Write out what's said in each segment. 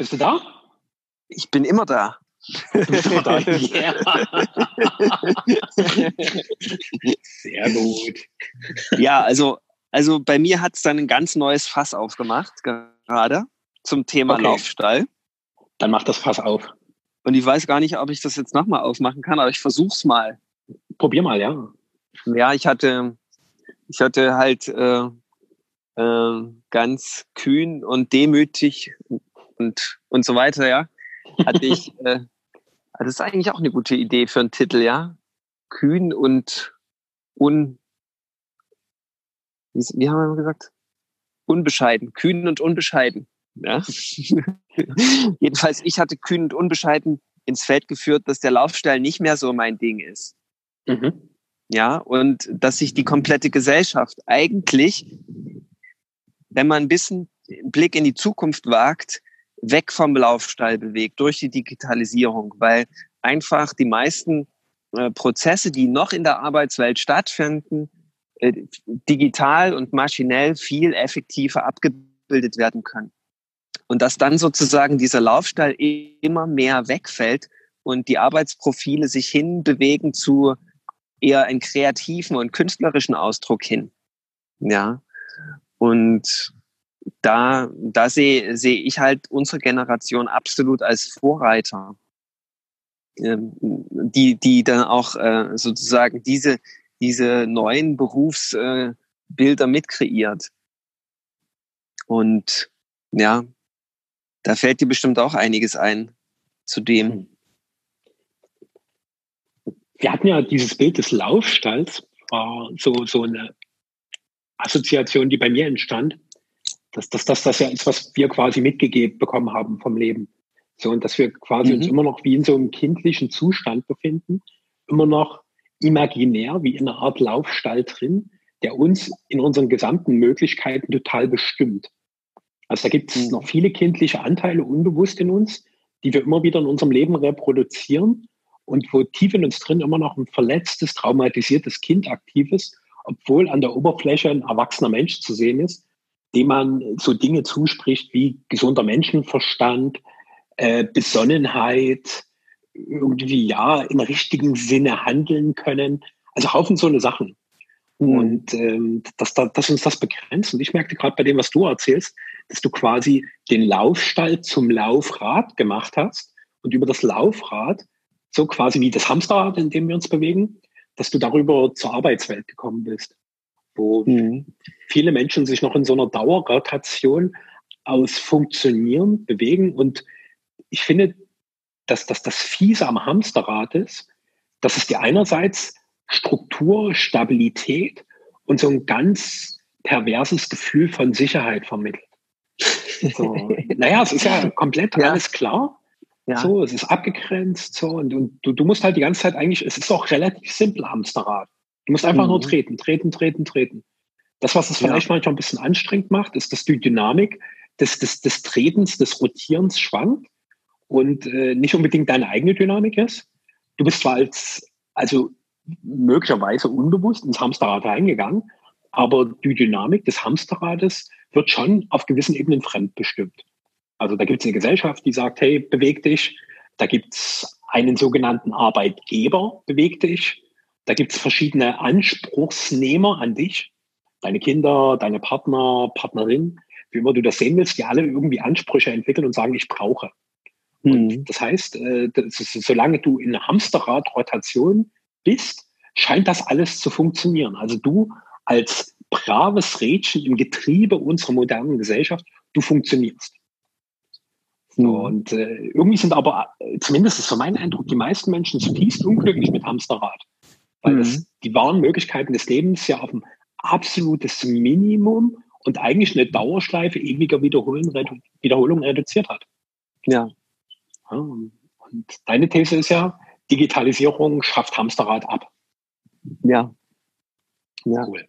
Bist du da? Ich bin immer da. Du bist immer da. Yeah. Sehr gut. Ja, also, also bei mir hat es dann ein ganz neues Fass aufgemacht, gerade zum Thema okay. Laufstall. Dann mach das Fass auf. Und ich weiß gar nicht, ob ich das jetzt nochmal aufmachen kann, aber ich versuch's mal. Probier mal, ja. Ja, ich hatte, ich hatte halt äh, äh, ganz kühn und demütig und, und so weiter, ja, hatte ich, äh, das ist eigentlich auch eine gute Idee für einen Titel, ja. Kühn und un, wie, wie haben wir gesagt? Unbescheiden, kühn und unbescheiden. Ja? Jedenfalls, ich hatte kühn und unbescheiden ins Feld geführt, dass der Laufstall nicht mehr so mein Ding ist. Mhm. Ja, und dass sich die komplette Gesellschaft eigentlich, wenn man ein bisschen Blick in die Zukunft wagt, weg vom Laufstall bewegt durch die Digitalisierung, weil einfach die meisten äh, Prozesse, die noch in der Arbeitswelt stattfinden, äh, digital und maschinell viel effektiver abgebildet werden können. Und dass dann sozusagen dieser Laufstall immer mehr wegfällt und die Arbeitsprofile sich hinbewegen zu eher einen kreativen und künstlerischen Ausdruck hin. Ja. Und da, da sehe sehe ich halt unsere Generation absolut als Vorreiter, ähm, die, die dann auch äh, sozusagen diese, diese neuen Berufsbilder äh, mitkreiert. Und ja, da fällt dir bestimmt auch einiges ein zu dem. Wir hatten ja dieses Bild des Laufstalls, war so, so eine Assoziation, die bei mir entstand, dass, dass, dass das ja ist, was wir quasi mitgegeben bekommen haben vom Leben. So, und dass wir quasi mhm. uns immer noch wie in so einem kindlichen Zustand befinden, immer noch imaginär, wie in einer Art Laufstall drin, der uns in unseren gesamten Möglichkeiten total bestimmt. Also da gibt es mhm. noch viele kindliche Anteile unbewusst in uns, die wir immer wieder in unserem Leben reproduzieren und wo tief in uns drin immer noch ein verletztes, traumatisiertes Kind aktiv ist, obwohl an der Oberfläche ein erwachsener Mensch zu sehen ist, dem man so Dinge zuspricht wie gesunder Menschenverstand, äh, Besonnenheit, irgendwie ja im richtigen Sinne handeln können. Also Haufen so eine Sachen. Mhm. Und ähm, dass, dass uns das begrenzt. Und ich merkte gerade bei dem, was du erzählst, dass du quasi den Laufstall zum Laufrad gemacht hast und über das Laufrad, so quasi wie das Hamsterrad, in dem wir uns bewegen, dass du darüber zur Arbeitswelt gekommen bist, wo mhm. viele Menschen sich noch in so einer Dauerrotation aus Funktionieren bewegen. Und ich finde, dass, dass das Fiese am Hamsterrad ist, dass es dir einerseits Struktur, Stabilität und so ein ganz perverses Gefühl von Sicherheit vermittelt. So. naja, es ist ja komplett ja. alles klar. Ja. So, es ist abgegrenzt, so, und, und du, du musst halt die ganze Zeit eigentlich, es ist auch relativ simpel, Hamsterrad. Du musst einfach mhm. nur treten, treten, treten, treten. Das, was es vielleicht ja. manchmal ein bisschen anstrengend macht, ist, dass die Dynamik des, des, des Tretens, des Rotierens schwankt und äh, nicht unbedingt deine eigene Dynamik ist. Du bist zwar als, also möglicherweise unbewusst ins Hamsterrad reingegangen, aber die Dynamik des Hamsterrades wird schon auf gewissen Ebenen fremdbestimmt. Also da gibt es eine Gesellschaft, die sagt, hey, beweg dich. Da gibt es einen sogenannten Arbeitgeber, beweg dich. Da gibt es verschiedene Anspruchsnehmer an dich. Deine Kinder, deine Partner, Partnerin, wie immer du das sehen willst, die alle irgendwie Ansprüche entwickeln und sagen, ich brauche. Und hm. das heißt, äh, das ist, solange du in Hamsterrad-Rotation bist, scheint das alles zu funktionieren. Also du als braves Rädchen im Getriebe unserer modernen Gesellschaft, du funktionierst. Mhm. und äh, irgendwie sind aber, äh, zumindest ist so mein Eindruck, die meisten Menschen zutiefst unglücklich mit Hamsterrad. Weil mhm. das, die wahren Möglichkeiten des Lebens ja auf ein absolutes Minimum und eigentlich eine Dauerschleife ewiger Wiederholen, redu Wiederholung reduziert hat. Ja. ja. Und deine These ist ja, Digitalisierung schafft Hamsterrad ab. Ja. Ja. Cool.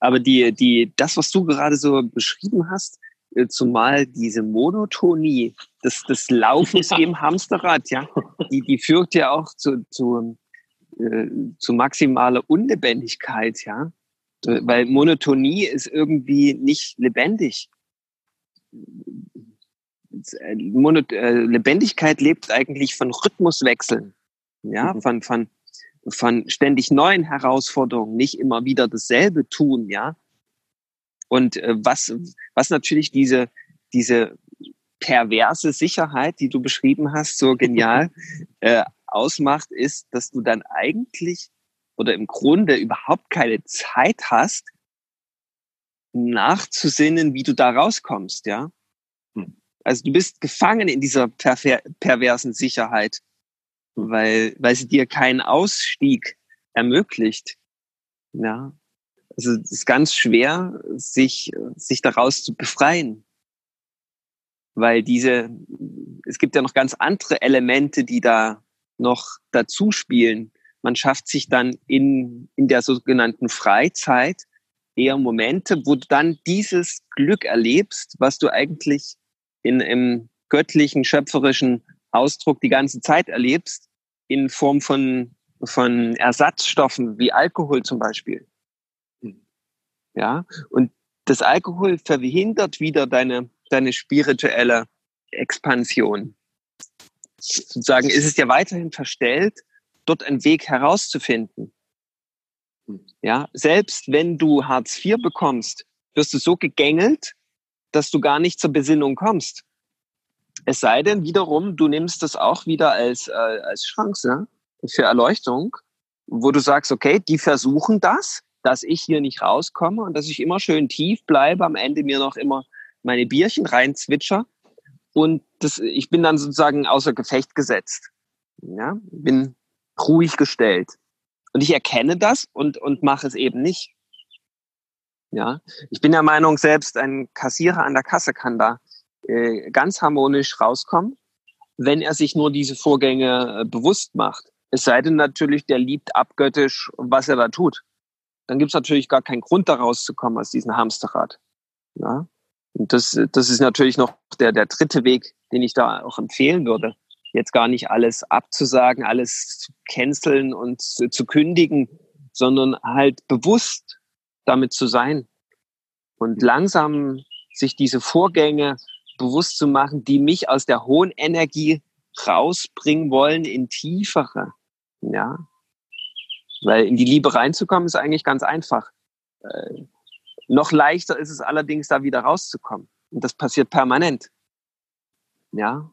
Aber die, die, das, was du gerade so beschrieben hast, äh, zumal diese Monotonie des, des Laufens im Hamsterrad, ja, die, die führt ja auch zu, zu, äh, zu maximaler Unlebendigkeit, ja. Weil Monotonie ist irgendwie nicht lebendig. äh, Lebendigkeit lebt eigentlich von Rhythmuswechseln, ja, mhm. von, von, von ständig neuen Herausforderungen, nicht immer wieder dasselbe tun, ja. Und äh, was, was natürlich diese, diese perverse Sicherheit, die du beschrieben hast, so genial äh, ausmacht, ist, dass du dann eigentlich oder im Grunde überhaupt keine Zeit hast, nachzusinnen, wie du da rauskommst, ja. Hm. Also du bist gefangen in dieser perver perversen Sicherheit, weil, weil sie dir keinen Ausstieg ermöglicht. Ja. Also es ist ganz schwer, sich, sich daraus zu befreien. Weil diese, es gibt ja noch ganz andere Elemente, die da noch dazu spielen. Man schafft sich dann in, in der sogenannten Freizeit eher Momente, wo du dann dieses Glück erlebst, was du eigentlich in im göttlichen, schöpferischen Ausdruck die ganze Zeit erlebst, in Form von, von Ersatzstoffen wie Alkohol zum Beispiel. Ja, und das Alkohol verhindert wieder deine, deine spirituelle Expansion. Sozusagen ist es dir weiterhin verstellt, dort einen Weg herauszufinden. Ja, selbst wenn du Hartz IV bekommst, wirst du so gegängelt, dass du gar nicht zur Besinnung kommst. Es sei denn wiederum, du nimmst das auch wieder als, äh, als Chance für Erleuchtung, wo du sagst, okay, die versuchen das, dass ich hier nicht rauskomme und dass ich immer schön tief bleibe, am Ende mir noch immer meine Bierchen reinzwitscher und das, ich bin dann sozusagen außer Gefecht gesetzt. Ja, bin ruhig gestellt. Und ich erkenne das und, und mache es eben nicht. Ja, ich bin der Meinung, selbst ein Kassierer an der Kasse kann da äh, ganz harmonisch rauskommen, wenn er sich nur diese Vorgänge äh, bewusst macht. Es sei denn natürlich, der liebt abgöttisch, was er da tut. Dann gibt es natürlich gar keinen Grund, da rauszukommen aus diesem Hamsterrad. Ja? Und das, das ist natürlich noch der, der dritte Weg, den ich da auch empfehlen würde. Jetzt gar nicht alles abzusagen, alles zu canceln und zu, zu kündigen, sondern halt bewusst damit zu sein und langsam sich diese Vorgänge bewusst zu machen, die mich aus der hohen Energie rausbringen wollen in tiefere. Ja. Weil in die Liebe reinzukommen ist eigentlich ganz einfach. Noch leichter ist es allerdings, da wieder rauszukommen. Und das passiert permanent. Ja.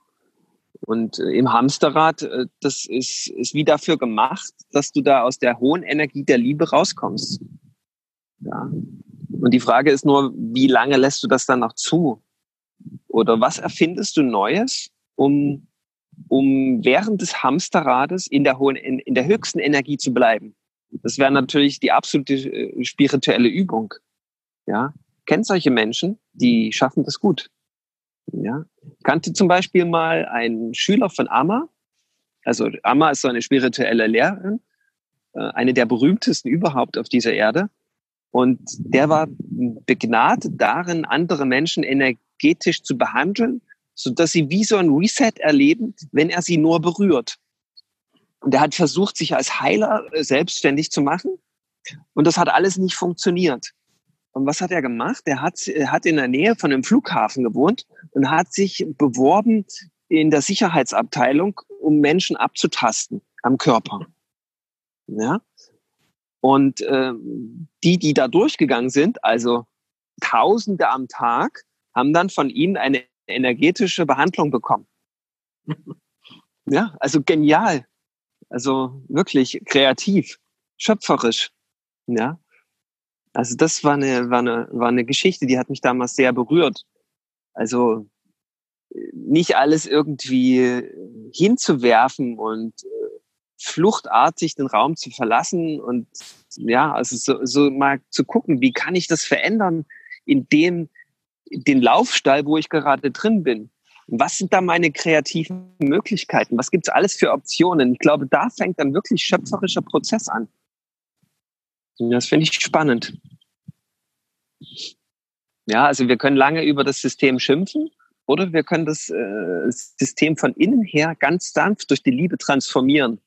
Und äh, im Hamsterrad, äh, das ist, ist wie dafür gemacht, dass du da aus der hohen Energie der Liebe rauskommst. Ja. Und die Frage ist nur, wie lange lässt du das dann noch zu? Oder was erfindest du Neues, um, um während des Hamsterrades in der hohen, in, in der höchsten Energie zu bleiben? Das wäre natürlich die absolute äh, spirituelle Übung. Ja. Kennt solche Menschen, die schaffen das gut. Ja. Ich kannte zum Beispiel mal einen Schüler von Amma. Also Amma ist so eine spirituelle Lehrerin, äh, eine der berühmtesten überhaupt auf dieser Erde. Und der war begnadet darin, andere Menschen energetisch zu behandeln, so dass sie wie so ein Reset erleben, wenn er sie nur berührt. Und er hat versucht, sich als Heiler äh, selbstständig zu machen. Und das hat alles nicht funktioniert. Und was hat er gemacht? Er hat, er hat in der Nähe von einem Flughafen gewohnt und hat sich beworben in der Sicherheitsabteilung, um Menschen abzutasten am Körper. Ja? Und äh, die, die da durchgegangen sind, also Tausende am Tag, haben dann von ihnen eine energetische Behandlung bekommen. ja, also genial. Also wirklich kreativ, schöpferisch. Ja. Also das war eine, war eine, war eine Geschichte, die hat mich damals sehr berührt. Also nicht alles irgendwie hinzuwerfen und äh, fluchtartig den Raum zu verlassen und ja, also so, so mal zu gucken, wie kann ich das verändern in dem, den Laufstall, wo ich gerade drin bin. Was sind da meine kreativen Möglichkeiten? Was gibt's alles für Optionen? Ich glaube, da fängt dann wirklich schöpferischer Prozess an. Das finde ich spannend. Ja, also wir können lange über das System schimpfen oder wir können das äh, System von innen her ganz sanft durch die Liebe transformieren.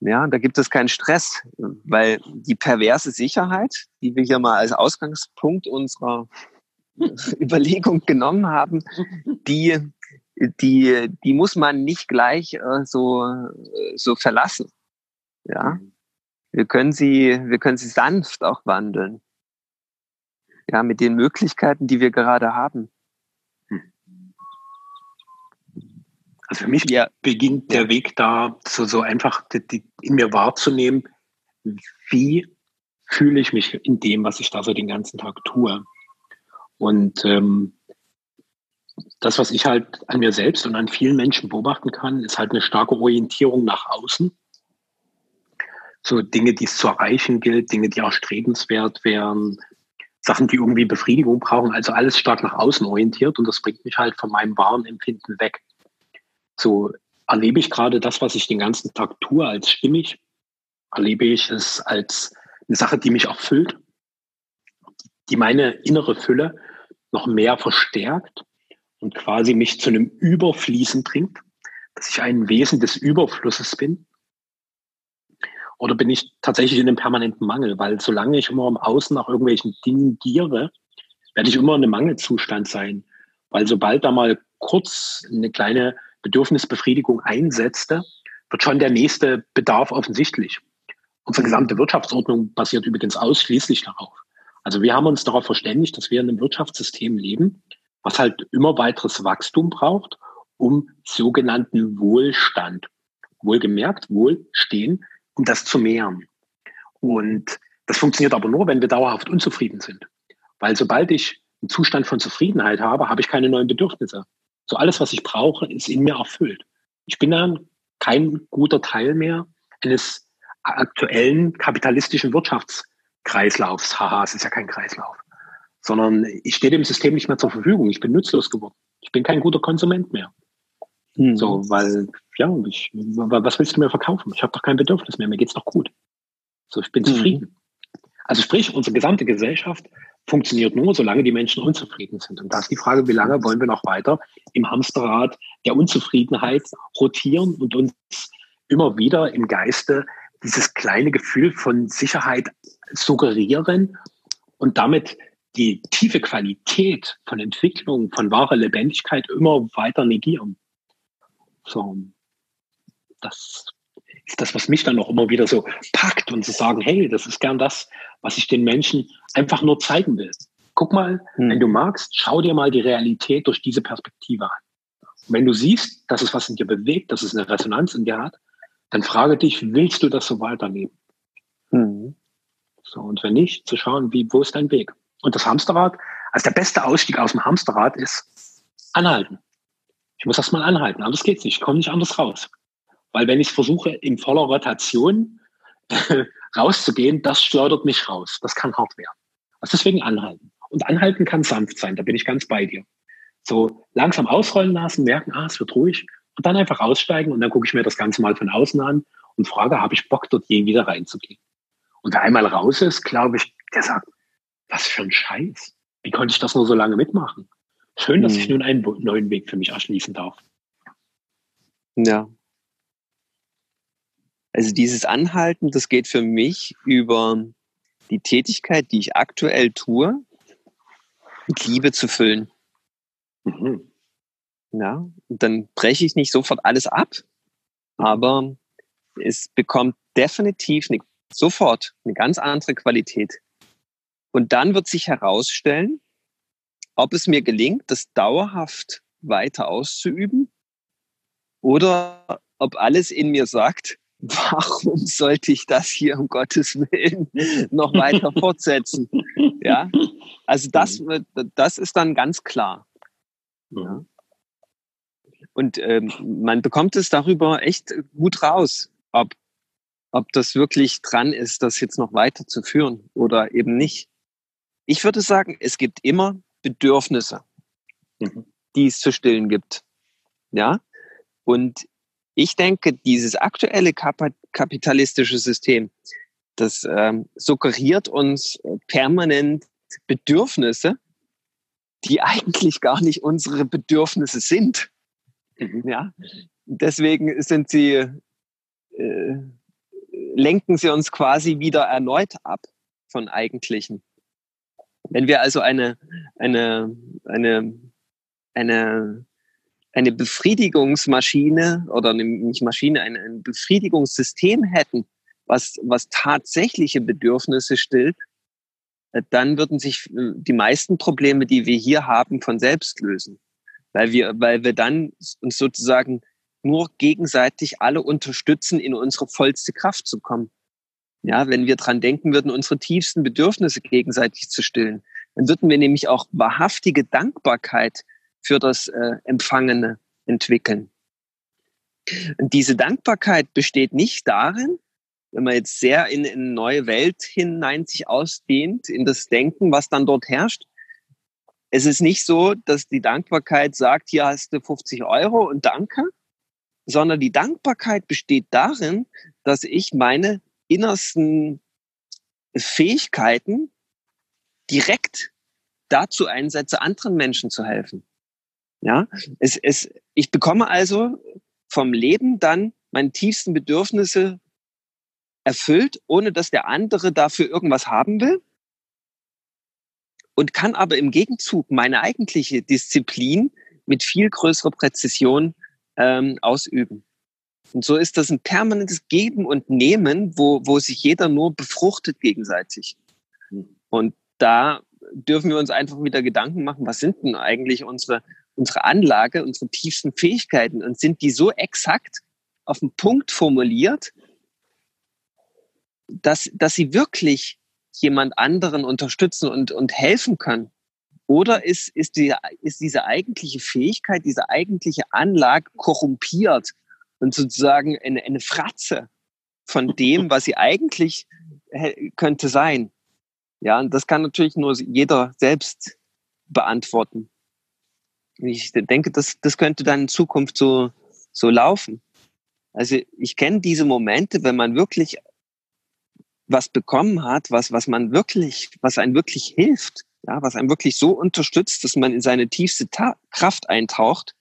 Ja, da gibt es keinen Stress, weil die perverse Sicherheit, die wir hier mal als Ausgangspunkt unserer Überlegung genommen haben, die, die, die muss man nicht gleich äh, so, so verlassen. Ja. Wir können sie, wir können sie sanft auch wandeln. Ja, mit den Möglichkeiten, die wir gerade haben. Also für mich ja. beginnt der Weg da, so, so einfach die, die, in mir wahrzunehmen, wie fühle ich mich in dem, was ich da so den ganzen Tag tue. Und ähm, das, was ich halt an mir selbst und an vielen Menschen beobachten kann, ist halt eine starke Orientierung nach außen. So Dinge, die es zu erreichen gilt, Dinge, die auch strebenswert wären, Sachen, die irgendwie Befriedigung brauchen, also alles stark nach außen orientiert und das bringt mich halt von meinem wahren Empfinden weg so erlebe ich gerade das, was ich den ganzen Tag tue, als stimmig, erlebe ich es als eine Sache, die mich erfüllt, die meine innere Fülle noch mehr verstärkt und quasi mich zu einem Überfließen bringt, dass ich ein Wesen des Überflusses bin? Oder bin ich tatsächlich in einem permanenten Mangel? Weil solange ich immer im Außen nach irgendwelchen Dingen giere, werde ich immer in einem Mangelzustand sein. Weil sobald da mal kurz eine kleine Bedürfnisbefriedigung einsetzte, wird schon der nächste Bedarf offensichtlich. Unsere gesamte Wirtschaftsordnung basiert übrigens ausschließlich darauf. Also wir haben uns darauf verständigt, dass wir in einem Wirtschaftssystem leben, was halt immer weiteres Wachstum braucht, um sogenannten Wohlstand, wohlgemerkt, Wohlstehen, um das zu mehren. Und das funktioniert aber nur, wenn wir dauerhaft unzufrieden sind. Weil sobald ich einen Zustand von Zufriedenheit habe, habe ich keine neuen Bedürfnisse. So alles, was ich brauche, ist in mir erfüllt. Ich bin dann kein guter Teil mehr eines aktuellen kapitalistischen Wirtschaftskreislaufs. Haha, es ist ja kein Kreislauf. Sondern ich stehe dem System nicht mehr zur Verfügung. Ich bin nutzlos geworden. Ich bin kein guter Konsument mehr. Mhm. So, weil, ja, ich, was willst du mir verkaufen? Ich habe doch kein Bedürfnis mehr. Mir geht's doch gut. So, ich bin mhm. zufrieden. Also sprich, unsere gesamte Gesellschaft funktioniert nur, solange die Menschen unzufrieden sind. Und da ist die Frage, wie lange wollen wir noch weiter im Hamsterrad der Unzufriedenheit rotieren und uns immer wieder im Geiste dieses kleine Gefühl von Sicherheit suggerieren und damit die tiefe Qualität von Entwicklung, von wahrer Lebendigkeit immer weiter negieren. So, das ist das, was mich dann auch immer wieder so packt und zu sagen, hey, das ist gern das, was ich den Menschen einfach nur zeigen will. Guck mal, hm. wenn du magst, schau dir mal die Realität durch diese Perspektive an. Und wenn du siehst, dass es was in dir bewegt, dass es eine Resonanz in dir hat, dann frage dich, willst du das so weiternehmen? Hm. So, und wenn nicht, zu schauen, wie, wo ist dein Weg? Und das Hamsterrad, also der beste Ausstieg aus dem Hamsterrad ist anhalten. Ich muss erst mal anhalten, anders geht's nicht. Ich komme nicht anders raus. Weil wenn ich versuche, in voller Rotation äh, rauszugehen, das schleudert mich raus. Das kann hart werden. Also deswegen anhalten. Und anhalten kann sanft sein, da bin ich ganz bei dir. So langsam ausrollen lassen, merken, ah, es wird ruhig und dann einfach aussteigen und dann gucke ich mir das Ganze mal von außen an und frage, habe ich Bock, dort je wieder reinzugehen? Und wer einmal raus ist, glaube ich, der sagt, was für ein Scheiß. Wie konnte ich das nur so lange mitmachen? Schön, dass hm. ich nun einen neuen Weg für mich erschließen darf. Ja, also dieses Anhalten, das geht für mich über die Tätigkeit, die ich aktuell tue, mit Liebe zu füllen. Mhm. Ja, und dann breche ich nicht sofort alles ab, aber es bekommt definitiv eine, sofort eine ganz andere Qualität. Und dann wird sich herausstellen, ob es mir gelingt, das dauerhaft weiter auszuüben oder ob alles in mir sagt, warum sollte ich das hier um Gottes Willen noch weiter fortsetzen? Ja, also das, mhm. das ist dann ganz klar. Ja. Und ähm, man bekommt es darüber echt gut raus, ob, ob das wirklich dran ist, das jetzt noch weiterzuführen oder eben nicht. Ich würde sagen, es gibt immer Bedürfnisse, mhm. die es zu stillen gibt. Ja, und ich denke, dieses aktuelle kapitalistische System, das ähm, suggeriert uns permanent Bedürfnisse, die eigentlich gar nicht unsere Bedürfnisse sind. Mhm. Ja, deswegen sind sie, äh, lenken sie uns quasi wieder erneut ab von eigentlichen. Wenn wir also eine, eine, eine, eine, eine Befriedigungsmaschine oder nicht Maschine, ein, ein Befriedigungssystem hätten, was, was tatsächliche Bedürfnisse stillt, äh, dann würden sich äh, die meisten Probleme, die wir hier haben, von selbst lösen. Weil wir, weil wir dann uns sozusagen nur gegenseitig alle unterstützen, in unsere vollste Kraft zu kommen. Ja, wenn wir dran denken würden, unsere tiefsten Bedürfnisse gegenseitig zu stillen, dann würden wir nämlich auch wahrhaftige Dankbarkeit für das äh, Empfangene entwickeln. Und diese Dankbarkeit besteht nicht darin, wenn man jetzt sehr in, in eine neue Welt hinein sich ausdehnt, in das Denken, was dann dort herrscht. Es ist nicht so, dass die Dankbarkeit sagt, hier hast du 50 Euro und danke, sondern die Dankbarkeit besteht darin, dass ich meine innersten Fähigkeiten direkt dazu einsetze, anderen Menschen zu helfen. Ja, es, es, ich bekomme also vom Leben dann meine tiefsten Bedürfnisse erfüllt, ohne dass der andere dafür irgendwas haben will. Und kann aber im Gegenzug meine eigentliche Disziplin mit viel größerer Präzision ähm, ausüben. Und so ist das ein permanentes Geben und Nehmen, wo, wo sich jeder nur befruchtet gegenseitig. Und da dürfen wir uns einfach wieder Gedanken machen, was sind denn eigentlich unsere, unsere Anlage, unsere tiefsten Fähigkeiten und sind die so exakt auf den Punkt formuliert, dass, dass sie wirklich jemand anderen unterstützen und, und helfen können? Oder ist, ist, die, ist diese eigentliche Fähigkeit, diese eigentliche Anlage korrumpiert und sozusagen eine, eine Fratze von dem, was sie eigentlich könnte sein. Ja, und das kann natürlich nur jeder selbst beantworten. Ich denke, das, das könnte dann in Zukunft so, so laufen. Also ich kenne diese Momente, wenn man wirklich was bekommen hat, was, was man wirklich, was einen wirklich hilft, ja, was einen wirklich so unterstützt, dass man in seine tiefste Ta Kraft eintaucht,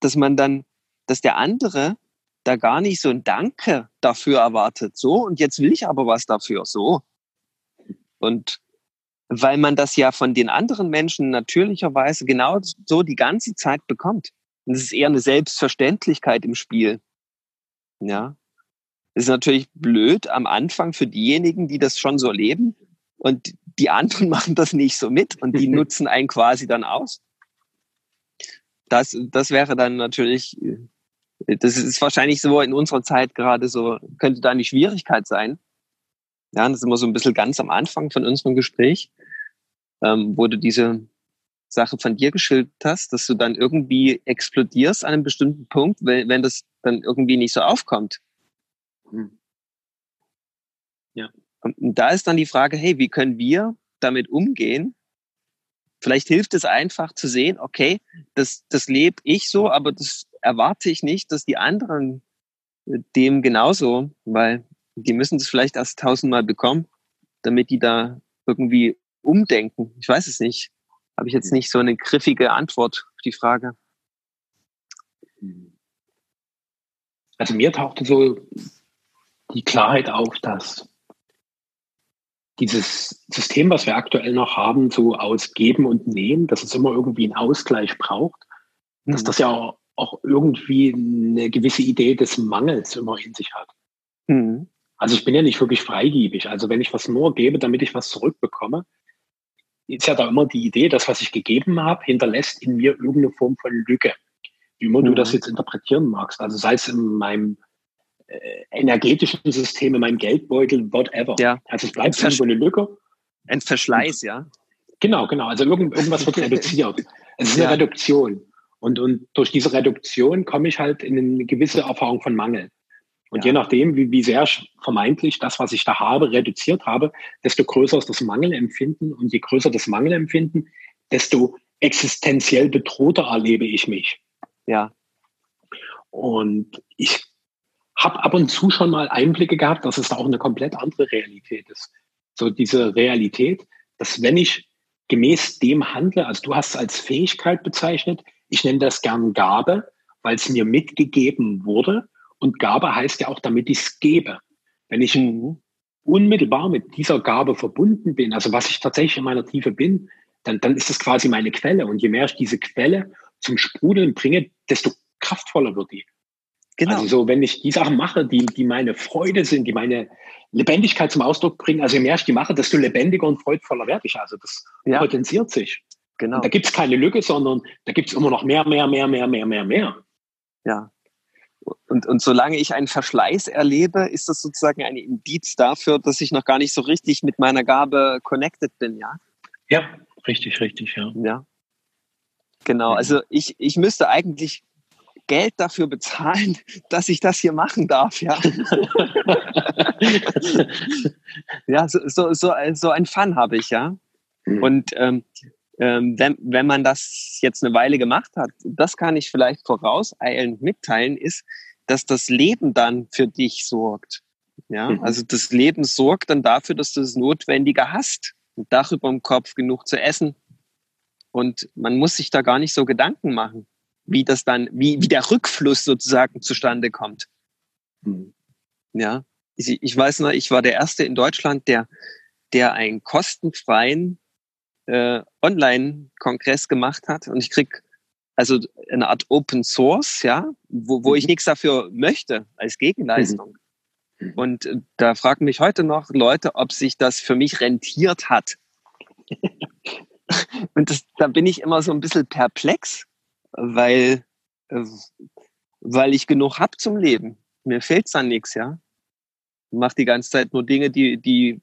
dass man dann dass der andere da gar nicht so ein Danke dafür erwartet. So, und jetzt will ich aber was dafür. So. Und weil man das ja von den anderen Menschen natürlicherweise genau so die ganze Zeit bekommt. Und es ist eher eine Selbstverständlichkeit im Spiel. Ja. Es ist natürlich blöd am Anfang für diejenigen, die das schon so leben. Und die anderen machen das nicht so mit und die nutzen einen quasi dann aus. Das, das wäre dann natürlich das ist wahrscheinlich so in unserer Zeit gerade so, könnte da eine Schwierigkeit sein. Ja, das ist immer so ein bisschen ganz am Anfang von unserem Gespräch, ähm, wo du diese Sache von dir geschildert hast, dass du dann irgendwie explodierst an einem bestimmten Punkt, wenn, wenn das dann irgendwie nicht so aufkommt. Hm. Ja. Und da ist dann die Frage, hey, wie können wir damit umgehen? Vielleicht hilft es einfach zu sehen, okay, das, das lebe ich so, aber das erwarte ich nicht, dass die anderen äh, dem genauso, weil die müssen das vielleicht erst tausendmal bekommen, damit die da irgendwie umdenken. Ich weiß es nicht. Habe ich jetzt nicht so eine griffige Antwort auf die Frage. Also mir tauchte so die Klarheit auf, dass dieses System, was wir aktuell noch haben, so aus Geben und Nehmen, dass es immer irgendwie einen Ausgleich braucht, mhm. dass das ja auch irgendwie eine gewisse Idee des Mangels immer in sich hat. Mhm. Also ich bin ja nicht wirklich freigiebig. Also wenn ich was nur gebe, damit ich was zurückbekomme, ist ja da immer die Idee, dass was ich gegeben habe, hinterlässt in mir irgendeine Form von Lücke. Wie immer mhm. du das jetzt interpretieren magst. Also sei es in meinem äh, energetischen System, in meinem Geldbeutel, whatever. Ja. Also es bleibt irgendwo eine Lücke. Ein Verschleiß, ja. Genau, genau. Also irgend, irgendwas wird reduziert. Es ist eine ja. Reduktion. Und, und durch diese Reduktion komme ich halt in eine gewisse Erfahrung von Mangel. Und ja. je nachdem, wie, wie sehr vermeintlich das, was ich da habe, reduziert habe, desto größer ist das Mangelempfinden. Und je größer das Mangelempfinden, desto existenziell bedrohter erlebe ich mich. Ja. Und ich habe ab und zu schon mal Einblicke gehabt, dass es da auch eine komplett andere Realität ist. So diese Realität, dass wenn ich gemäß dem handle, also du hast es als Fähigkeit bezeichnet, ich nenne das gern Gabe, weil es mir mitgegeben wurde. Und Gabe heißt ja auch, damit ich es gebe. Wenn ich, mhm. unmittelbar mit dieser Gabe verbunden bin, also was ich tatsächlich in meiner Tiefe bin, dann, dann ist das quasi meine Quelle. Und je mehr ich diese Quelle zum Sprudeln bringe, desto kraftvoller wird die. Genau. Also so, wenn ich die Sachen mache, die, die meine Freude sind, die meine Lebendigkeit zum Ausdruck bringen, also je mehr ich die mache, desto lebendiger und freudvoller werde ich. Also das ja. potenziert sich. Genau. Und da gibt es keine Lücke, sondern da gibt es immer noch mehr, mehr, mehr, mehr, mehr, mehr, mehr. Ja. Und, und solange ich einen Verschleiß erlebe, ist das sozusagen ein Indiz dafür, dass ich noch gar nicht so richtig mit meiner Gabe connected bin, ja? Ja, richtig, richtig, ja. Ja. Genau, also ich, ich müsste eigentlich Geld dafür bezahlen, dass ich das hier machen darf, ja. ja, so, so, so, so ein Fun habe ich, ja. Mhm. Und ähm, ähm, wenn, wenn man das jetzt eine Weile gemacht hat, das kann ich vielleicht vorauseilend mitteilen, ist, dass das Leben dann für dich sorgt. Ja, mhm. also das Leben sorgt dann dafür, dass du das Notwendige hast. Ein Dach über dem Kopf, genug zu essen. Und man muss sich da gar nicht so Gedanken machen, wie das dann, wie, wie der Rückfluss sozusagen zustande kommt. Mhm. Ja, ich, ich weiß noch, ich war der Erste in Deutschland, der, der einen kostenfreien äh, Online-Kongress gemacht hat und ich krieg also eine Art Open Source, ja, wo, wo ich mhm. nichts dafür möchte als Gegenleistung. Mhm. Und äh, da fragen mich heute noch Leute, ob sich das für mich rentiert hat. und das, da bin ich immer so ein bisschen perplex, weil, äh, weil ich genug hab zum Leben. Mir fehlt's dann nichts, ja. Ich mache die ganze Zeit nur Dinge, die, die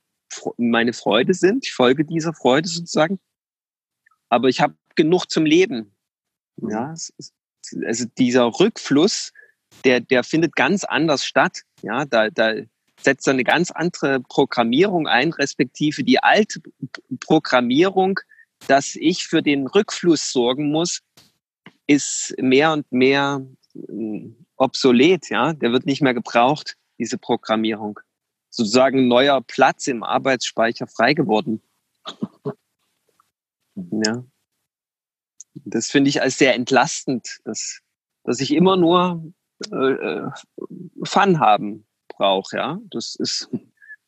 meine Freude sind. Ich folge dieser Freude sozusagen. Aber ich habe genug zum Leben. Ja, also dieser Rückfluss, der, der findet ganz anders statt. Ja, da, da setzt eine ganz andere Programmierung ein, respektive die alte Programmierung, dass ich für den Rückfluss sorgen muss, ist mehr und mehr hm, obsolet. Ja, der wird nicht mehr gebraucht, diese Programmierung sozusagen neuer Platz im Arbeitsspeicher frei geworden. Ja. Das finde ich als sehr entlastend, dass, dass ich immer nur äh, äh Fun haben brauche. Ja, das ist,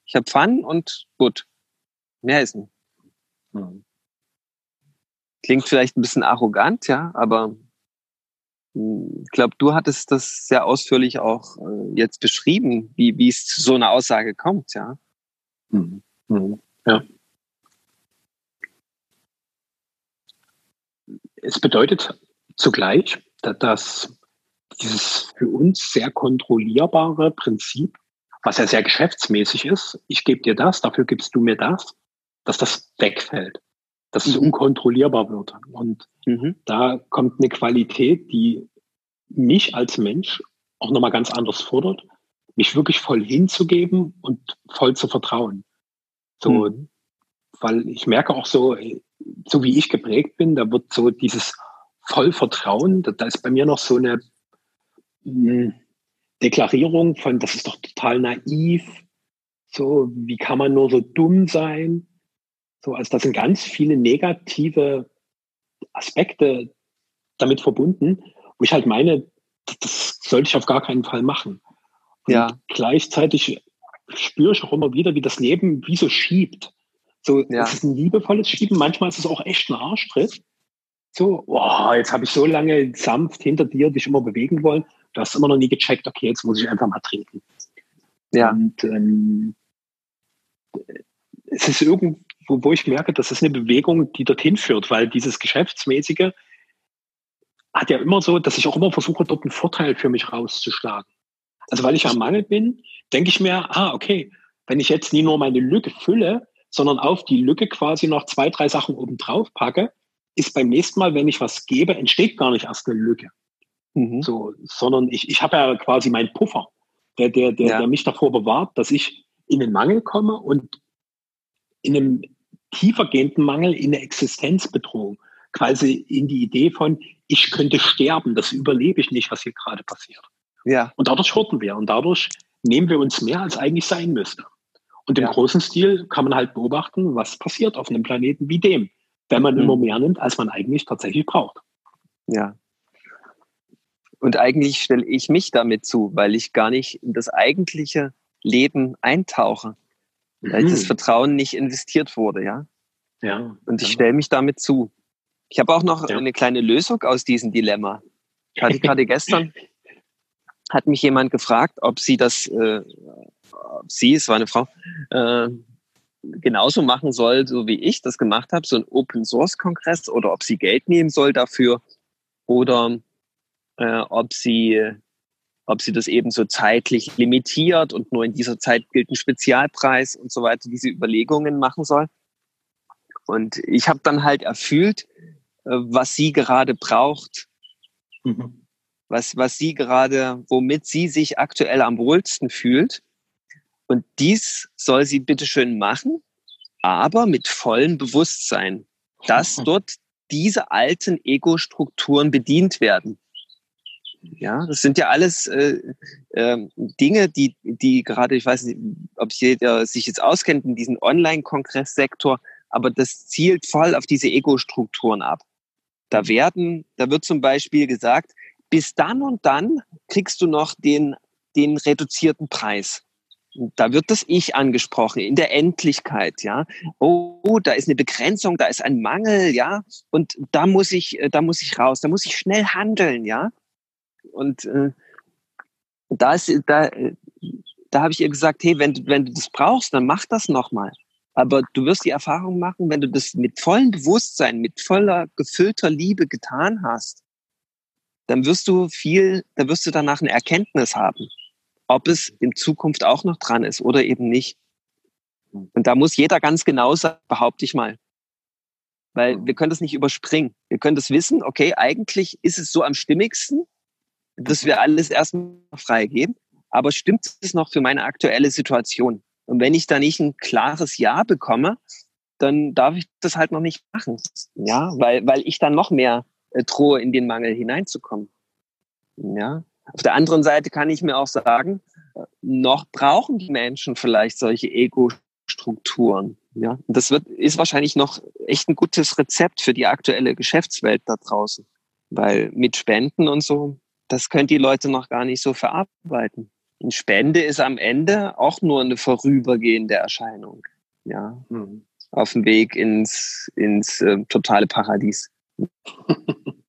ich habe Fun und gut. Mehr ist nicht. Klingt vielleicht ein bisschen arrogant, ja, aber ich glaube, du hattest das sehr ausführlich auch äh, jetzt beschrieben, wie, wie es zu so einer Aussage kommt, ja. Mhm. Mhm. Ja. Es bedeutet zugleich, dass dieses für uns sehr kontrollierbare Prinzip, was ja sehr geschäftsmäßig ist, ich gebe dir das, dafür gibst du mir das, dass das wegfällt dass es unkontrollierbar wird. Und mhm. da kommt eine Qualität, die mich als Mensch auch nochmal ganz anders fordert, mich wirklich voll hinzugeben und voll zu vertrauen. So, mhm. weil ich merke auch so, so wie ich geprägt bin, da wird so dieses Vollvertrauen, da, da ist bei mir noch so eine mh, hm, Deklarierung von, das ist doch total naiv, so, wie kann man nur so dumm sein? So, also da sind ganz viele negative Aspekte damit verbunden, wo ich halt meine, das sollte ich auf gar keinen Fall machen. Und ja. gleichzeitig spüre ich auch immer wieder, wie das Leben wie so schiebt. So, ja. es ist ein liebevolles Schieben, manchmal ist es auch echt ein Arschtritt. So, boah, jetzt habe ich so lange sanft hinter dir dich immer bewegen wollen. Du hast immer noch nie gecheckt, okay, jetzt muss ich einfach mal trinken. Ja. Und ähm, es ist irgendwo wo, wo ich merke, das ist eine Bewegung, die dorthin führt, weil dieses Geschäftsmäßige hat ja immer so, dass ich auch immer versuche, dort einen Vorteil für mich rauszuschlagen. Also weil ich am Mangel bin, denke ich mir, ah, okay, wenn ich jetzt nie nur meine Lücke fülle, sondern auf die Lücke quasi noch zwei, drei Sachen oben drauf packe, ist beim nächsten Mal, wenn ich was gebe, entsteht gar nicht erst eine Lücke. Mhm. So, sondern ich, ich habe ja quasi meinen Puffer, der, der, der, ja. der mich davor bewahrt, dass ich in den Mangel komme und in einem tiefergehenden Mangel in eine Existenzbedrohung. Quasi in die Idee von, ich könnte sterben, das überlebe ich nicht, was hier gerade passiert. Ja. Und dadurch horten wir und dadurch nehmen wir uns mehr, als eigentlich sein müsste. Und im ja. großen Stil kann man halt beobachten, was passiert auf einem Planeten wie dem, wenn man mhm. immer mehr nimmt, als man eigentlich tatsächlich braucht. Ja. Und eigentlich stelle ich mich damit zu, weil ich gar nicht in das eigentliche Leben eintauche. Weil mhm. das Vertrauen nicht investiert wurde, ja. Ja. Und ich stelle mich damit zu. Ich habe auch noch ja. eine kleine Lösung aus diesem Dilemma. Hatte gerade gestern, hat mich jemand gefragt, ob sie das, äh, ob sie, es war eine Frau, äh, genauso machen soll, so wie ich das gemacht habe, so ein Open Source Kongress oder ob sie Geld nehmen soll dafür oder äh, ob sie ob sie das eben so zeitlich limitiert und nur in dieser Zeit gilt ein Spezialpreis und so weiter, diese Überlegungen machen soll. Und ich habe dann halt erfüllt, äh, was sie gerade braucht, mhm. was, was sie gerade, womit sie sich aktuell am wohlsten fühlt. Und dies soll sie bitteschön machen, aber mit vollem Bewusstsein, dass dort diese alten Ego-Strukturen bedient werden. Ja, das sind ja alles äh, äh, Dinge, die, die gerade, ich weiß nicht, ob jeder sich jetzt auskennt in diesem Online-Kongresssektor, aber das zielt voll auf diese Ego-Strukturen ab. Da werden, da wird zum Beispiel gesagt, bis dann und dann kriegst du noch den, den reduzierten Preis. Da wird das Ich angesprochen, in der Endlichkeit, ja. Oh, da ist eine Begrenzung, da ist ein Mangel, ja. Und da muss ich, da muss ich raus, da muss ich schnell handeln, ja. Und äh, da ist, da, da habe ich ihr gesagt, hey, wenn du, wenn du das brauchst, dann mach das nochmal. Aber du wirst die Erfahrung machen, wenn du das mit vollem Bewusstsein, mit voller gefüllter Liebe getan hast, dann wirst du viel, dann wirst du danach eine Erkenntnis haben, ob es in Zukunft auch noch dran ist oder eben nicht. Und da muss jeder ganz genau sein, behaupte ich mal. Weil wir können das nicht überspringen. Wir können das wissen, okay, eigentlich ist es so am stimmigsten, dass wir alles erstmal freigeben. Aber stimmt es noch für meine aktuelle Situation? Und wenn ich da nicht ein klares Ja bekomme, dann darf ich das halt noch nicht machen. Ja, weil, weil ich dann noch mehr äh, drohe, in den Mangel hineinzukommen. Ja. Auf der anderen Seite kann ich mir auch sagen, äh, noch brauchen die Menschen vielleicht solche Ego-Strukturen. Ja, und das wird, ist wahrscheinlich noch echt ein gutes Rezept für die aktuelle Geschäftswelt da draußen. Weil mit Spenden und so, das können die Leute noch gar nicht so verarbeiten. Eine Spende ist am Ende auch nur eine vorübergehende Erscheinung. Ja, mhm. auf dem Weg ins, ins äh, totale Paradies.